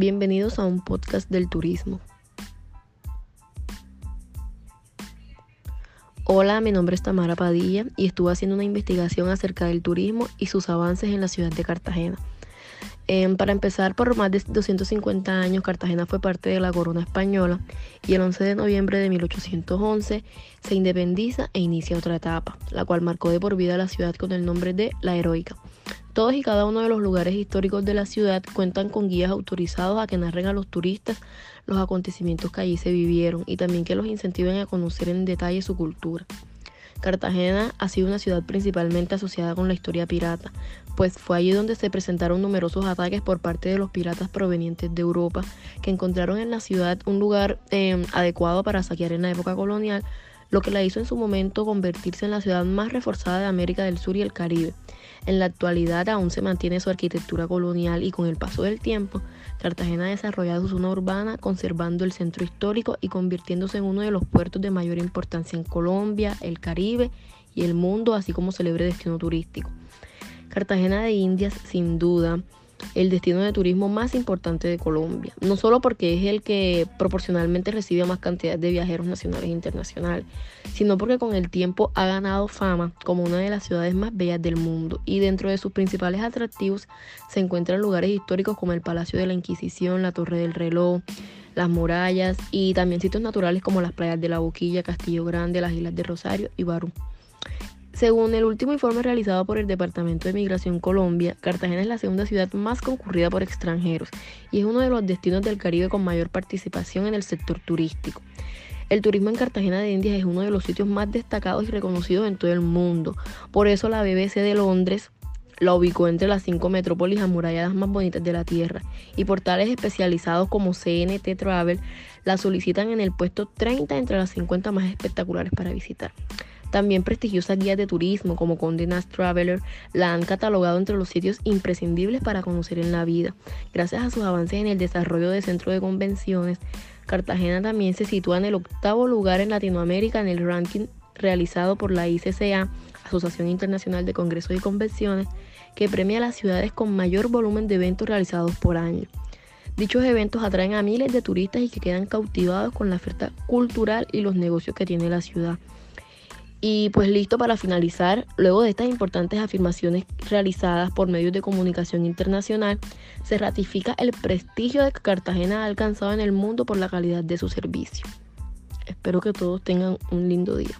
Bienvenidos a un podcast del turismo. Hola, mi nombre es Tamara Padilla y estuve haciendo una investigación acerca del turismo y sus avances en la ciudad de Cartagena. Em, para empezar, por más de 250 años, Cartagena fue parte de la corona española y el 11 de noviembre de 1811 se independiza e inicia otra etapa, la cual marcó de por vida la ciudad con el nombre de La Heroica. Todos y cada uno de los lugares históricos de la ciudad cuentan con guías autorizados a que narren a los turistas los acontecimientos que allí se vivieron y también que los incentiven a conocer en detalle su cultura. Cartagena ha sido una ciudad principalmente asociada con la historia pirata, pues fue allí donde se presentaron numerosos ataques por parte de los piratas provenientes de Europa, que encontraron en la ciudad un lugar eh, adecuado para saquear en la época colonial, lo que la hizo en su momento convertirse en la ciudad más reforzada de América del Sur y el Caribe. En la actualidad aún se mantiene su arquitectura colonial y con el paso del tiempo, Cartagena ha desarrollado su zona urbana conservando el centro histórico y convirtiéndose en uno de los puertos de mayor importancia en Colombia, el Caribe y el mundo, así como celebre destino turístico. Cartagena de Indias, sin duda, el destino de turismo más importante de Colombia, no solo porque es el que proporcionalmente recibe más cantidad de viajeros nacionales e internacionales, sino porque con el tiempo ha ganado fama como una de las ciudades más bellas del mundo y dentro de sus principales atractivos se encuentran lugares históricos como el Palacio de la Inquisición, la Torre del Reloj, las murallas y también sitios naturales como las playas de La Boquilla, Castillo Grande, las Islas de Rosario y Barú. Según el último informe realizado por el Departamento de Migración Colombia, Cartagena es la segunda ciudad más concurrida por extranjeros y es uno de los destinos del Caribe con mayor participación en el sector turístico. El turismo en Cartagena de Indias es uno de los sitios más destacados y reconocidos en todo el mundo. Por eso la BBC de Londres la ubicó entre las cinco metrópolis amuralladas más bonitas de la Tierra y portales especializados como CNT Travel la solicitan en el puesto 30 entre las 50 más espectaculares para visitar. También prestigiosas guías de turismo como Condé Nast Traveler la han catalogado entre los sitios imprescindibles para conocer en la vida. Gracias a sus avances en el desarrollo de centro de convenciones, Cartagena también se sitúa en el octavo lugar en Latinoamérica en el ranking realizado por la ICCA, Asociación Internacional de Congresos y Convenciones, que premia a las ciudades con mayor volumen de eventos realizados por año. Dichos eventos atraen a miles de turistas y que quedan cautivados con la oferta cultural y los negocios que tiene la ciudad. Y pues listo para finalizar, luego de estas importantes afirmaciones realizadas por medios de comunicación internacional, se ratifica el prestigio que Cartagena ha alcanzado en el mundo por la calidad de su servicio. Espero que todos tengan un lindo día.